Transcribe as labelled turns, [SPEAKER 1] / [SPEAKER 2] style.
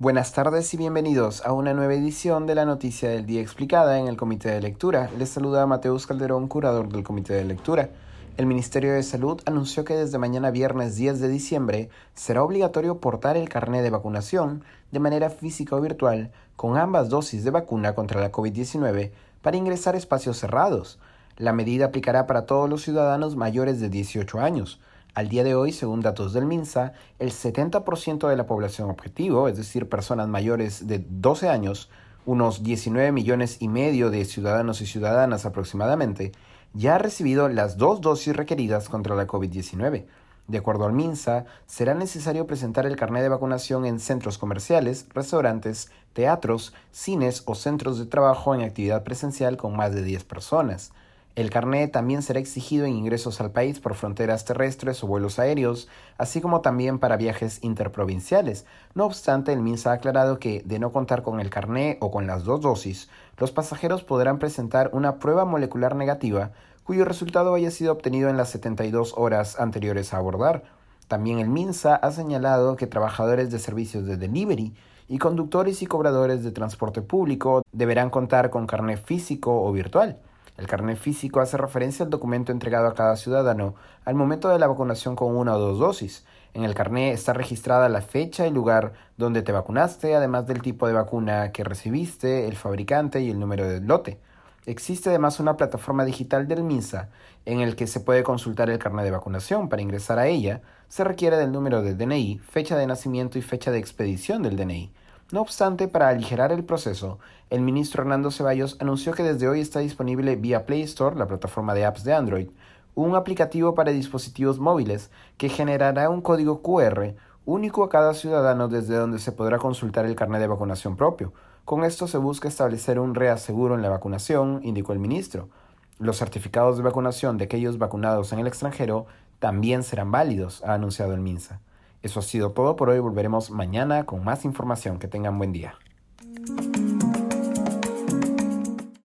[SPEAKER 1] Buenas tardes y bienvenidos a una nueva edición de la Noticia del Día Explicada en el Comité de Lectura. Les saluda Mateus Calderón, curador del Comité de Lectura. El Ministerio de Salud anunció que desde mañana viernes 10 de diciembre será obligatorio portar el carnet de vacunación de manera física o virtual con ambas dosis de vacuna contra la COVID-19 para ingresar a espacios cerrados. La medida aplicará para todos los ciudadanos mayores de 18 años. Al día de hoy, según datos del MINSA, el 70% de la población objetivo, es decir, personas mayores de 12 años, unos 19 millones y medio de ciudadanos y ciudadanas aproximadamente, ya ha recibido las dos dosis requeridas contra la COVID-19. De acuerdo al MINSA, será necesario presentar el carnet de vacunación en centros comerciales, restaurantes, teatros, cines o centros de trabajo en actividad presencial con más de 10 personas. El carnet también será exigido en ingresos al país por fronteras terrestres o vuelos aéreos, así como también para viajes interprovinciales. No obstante, el MINSA ha aclarado que, de no contar con el carnet o con las dos dosis, los pasajeros podrán presentar una prueba molecular negativa cuyo resultado haya sido obtenido en las 72 horas anteriores a abordar. También el MINSA ha señalado que trabajadores de servicios de delivery y conductores y cobradores de transporte público deberán contar con carnet físico o virtual. El carnet físico hace referencia al documento entregado a cada ciudadano al momento de la vacunación con una o dos dosis. En el carnet está registrada la fecha y lugar donde te vacunaste, además del tipo de vacuna que recibiste, el fabricante y el número del lote. Existe además una plataforma digital del MINSA en el que se puede consultar el carnet de vacunación. Para ingresar a ella se requiere del número de DNI, fecha de nacimiento y fecha de expedición del DNI. No obstante, para aligerar el proceso, el ministro Hernando Ceballos anunció que desde hoy está disponible vía Play Store, la plataforma de apps de Android, un aplicativo para dispositivos móviles que generará un código QR único a cada ciudadano desde donde se podrá consultar el carnet de vacunación propio. Con esto se busca establecer un reaseguro en la vacunación, indicó el ministro. Los certificados de vacunación de aquellos vacunados en el extranjero también serán válidos, ha anunciado el MINSA. Eso ha sido todo por hoy. Volveremos mañana con más información. Que tengan buen día.